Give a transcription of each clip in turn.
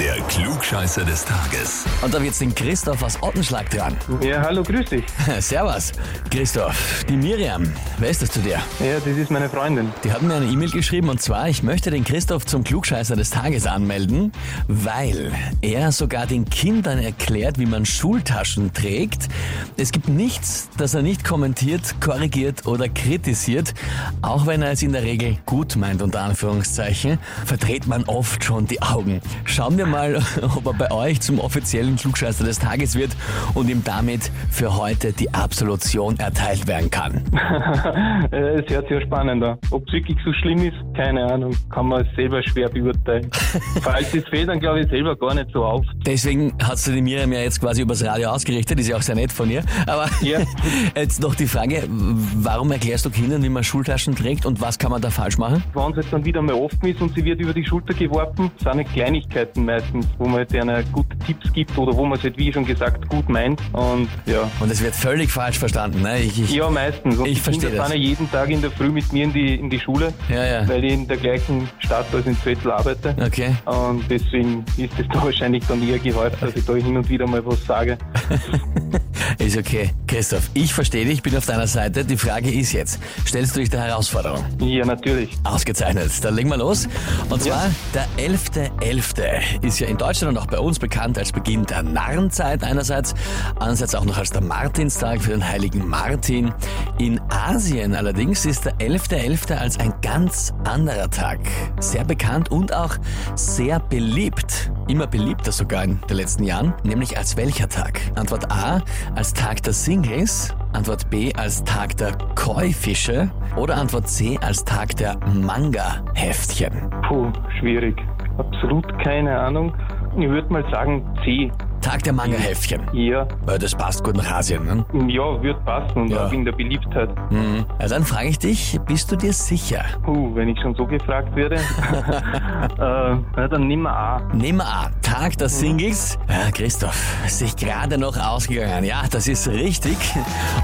Der Klugscheißer des Tages. Und da wird jetzt den Christoph aus Ottenschlag dran. Ja, hallo, grüß dich. Servus, Christoph. Die Miriam, wer ist das zu dir? Ja, das ist meine Freundin. Die hat mir eine E-Mail geschrieben und zwar, ich möchte den Christoph zum Klugscheißer des Tages anmelden, weil er sogar den Kindern erklärt, wie man Schultaschen trägt. Es gibt nichts, das er nicht kommentiert, korrigiert oder kritisiert, auch wenn er es in der Regel gut meint, unter Anführungszeichen, verdreht man oft schon die Augen. Schauen wir mal, ob er bei euch zum offiziellen Klugscheißer des Tages wird und ihm damit für heute die Absolution erteilt werden kann. Es hört sich ja spannend an. Ob es wirklich so schlimm ist, keine Ahnung. Kann man selber schwer beurteilen. Falls es fällt, dann glaube ich selber gar nicht so auf. Deswegen hast du die Miriam ja jetzt quasi übers Radio ausgerichtet, ist ja auch sehr nett von ihr. Aber Ja. jetzt noch die Frage, warum erklärst du Kindern, wie man Schultaschen trägt und was kann man da falsch machen? Wenn es jetzt dann wieder mal offen ist und sie wird über die Schulter geworfen, sind es Kleinigkeiten meistens, wo man denen gute Tipps gibt oder wo man es halt, wie schon gesagt, gut meint. Und ja. Und es wird völlig falsch verstanden. Ne? Ich, ich, Ja, meistens. Und Ich verstehe das. fahren ja jeden Tag in der Früh mit mir in die, in die Schule, Ja, ja. weil ich in der gleichen Stadt als in Zwettl arbeite. Okay. Und deswegen ist es da wahrscheinlich dann eher gehäuft, dass ich da hin und wieder mal was sage. Ist okay. Christoph, ich verstehe dich, bin auf deiner Seite. Die Frage ist jetzt, stellst du dich der Herausforderung? Ja, natürlich. Ausgezeichnet. Dann legen wir los. Und zwar der 11.11. ist ja in Deutschland und auch bei uns bekannt als Beginn der Narrenzeit einerseits, andererseits auch noch als der Martinstag für den heiligen Martin. In Asien allerdings ist der 11.11. als ein ganz anderer Tag. Sehr bekannt und auch sehr beliebt. Immer beliebter sogar in den letzten Jahren, nämlich als welcher Tag? Antwort A als Tag der Singles, Antwort B als Tag der Koi-Fische oder Antwort C als Tag der Manga-Heftchen. Puh, schwierig. Absolut keine Ahnung. Ich würde mal sagen C. Tag der Manga-Heftchen. Ja, Weil das passt gut nach Asien, ne? ja, wird passen und Ja. auch in der Beliebtheit. Mhm. Ja, dann frage ich dich, bist du dir sicher? Puh, wenn ich schon so gefragt werde. äh, dann nimm mal A. Wir an, Tag der Singles. Ja, Christoph, ist sich gerade noch ausgegangen. Ja, das ist richtig.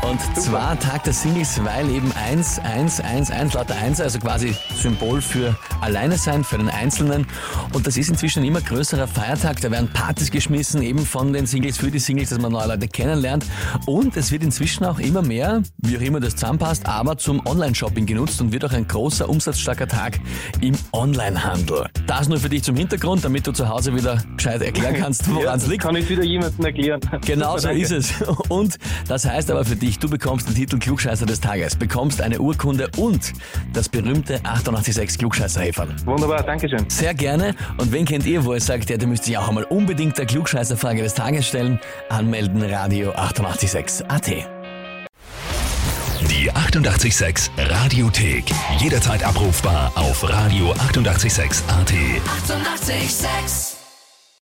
Und zwar Tag der Singles, weil eben 1, 1, 1, 1, lauter 1, also quasi Symbol für Alleine sein, für den Einzelnen. Und das ist inzwischen ein immer größerer Feiertag. Da werden Partys geschmissen, eben von den Singles für die Singles, dass man neue Leute kennenlernt. Und es wird inzwischen auch immer mehr, wie auch immer das zusammenpasst, aber zum Online-Shopping genutzt und wird auch ein großer, umsatzstarker Tag im Onlinehandel. Das nur für dich zum Hintergrund, damit du zu Hause wieder gescheit erklären kannst, woran es das liegt. kann ich wieder jemandem erklären. Genau so Danke. ist es. Und das heißt aber für dich, du bekommst den Titel Klugscheißer des Tages, bekommst eine Urkunde und das berühmte 886 Klugscheißer-Häferl. Wunderbar, Dankeschön. Sehr gerne. Und wen kennt ihr, wo ihr sagt, ja, der müsste sich auch einmal unbedingt der Klugscheißer-Frage des Tages stellen? Anmelden, Radio 886 AT. Die 88,6 Radiothek. Jederzeit abrufbar auf radio886.at. 88,6. Eighty-eight, sex.